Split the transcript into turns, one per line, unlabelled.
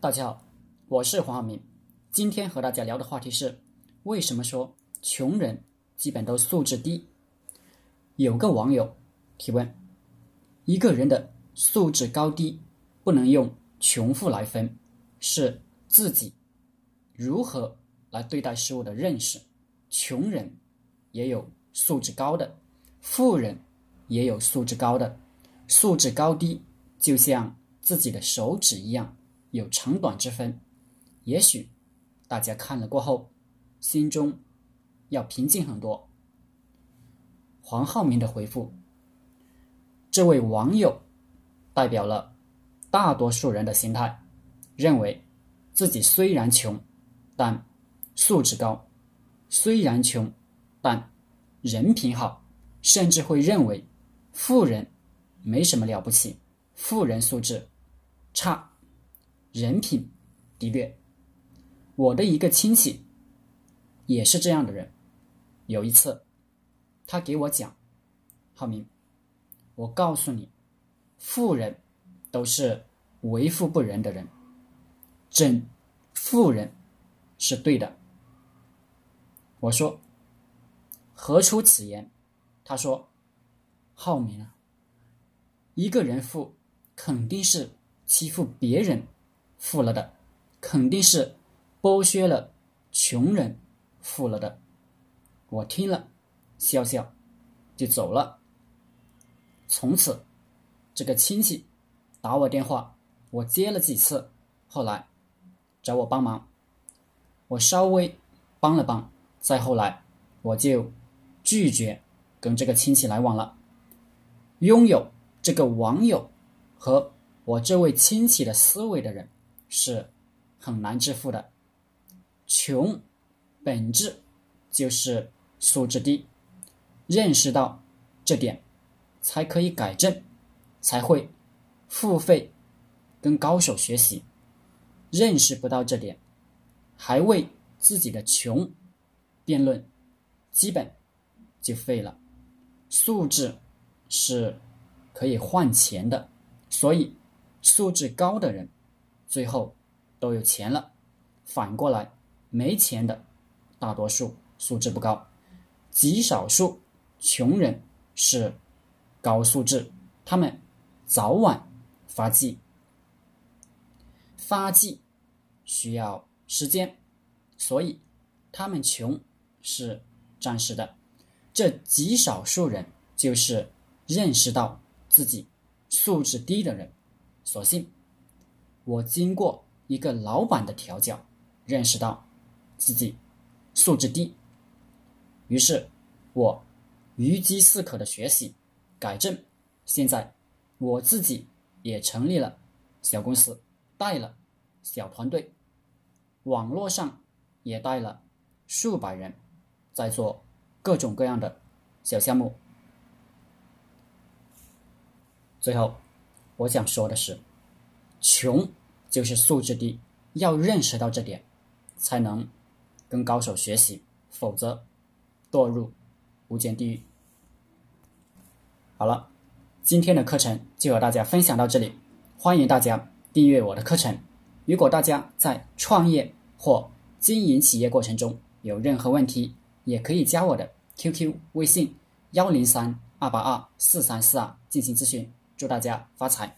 大家好，我是黄晓明。今天和大家聊的话题是：为什么说穷人基本都素质低？有个网友提问：一个人的素质高低不能用穷富来分，是自己如何来对待事物的认识。穷人也有素质高的，富人也有素质高的，素质高低就像自己的手指一样。有长短之分，也许大家看了过后，心中要平静很多。黄浩明的回复，这位网友代表了大多数人的心态，认为自己虽然穷，但素质高；虽然穷，但人品好，甚至会认为富人没什么了不起，富人素质差。人品低劣，我的一个亲戚也是这样的人。有一次，他给我讲：“浩明，我告诉你，富人都是为富不仁的人，整富人是对的。”我说：“何出此言？”他说：“浩明啊，一个人富，肯定是欺负别人。”富了的，肯定是剥削了穷人；富了的，我听了笑笑就走了。从此，这个亲戚打我电话，我接了几次，后来找我帮忙，我稍微帮了帮，再后来我就拒绝跟这个亲戚来往了。拥有这个网友和我这位亲戚的思维的人。是很难致富的，穷本质就是素质低，认识到这点，才可以改正，才会付费跟高手学习。认识不到这点，还为自己的穷辩论，基本就废了。素质是可以换钱的，所以素质高的人。最后都有钱了，反过来没钱的大多数素质不高，极少数穷人是高素质，他们早晚发迹，发迹需要时间，所以他们穷是暂时的。这极少数人就是认识到自己素质低的人，所幸。我经过一个老板的调教，认识到自己素质低，于是我余饥似渴的学习改正。现在我自己也成立了小公司，带了小团队，网络上也带了数百人，在做各种各样的小项目。最后，我想说的是，穷。就是素质低，要认识到这点，才能跟高手学习，否则堕入无间地狱。好了，今天的课程就和大家分享到这里，欢迎大家订阅我的课程。如果大家在创业或经营企业过程中有任何问题，也可以加我的 QQ 微信幺零三二八二四三四二进行咨询。祝大家发财！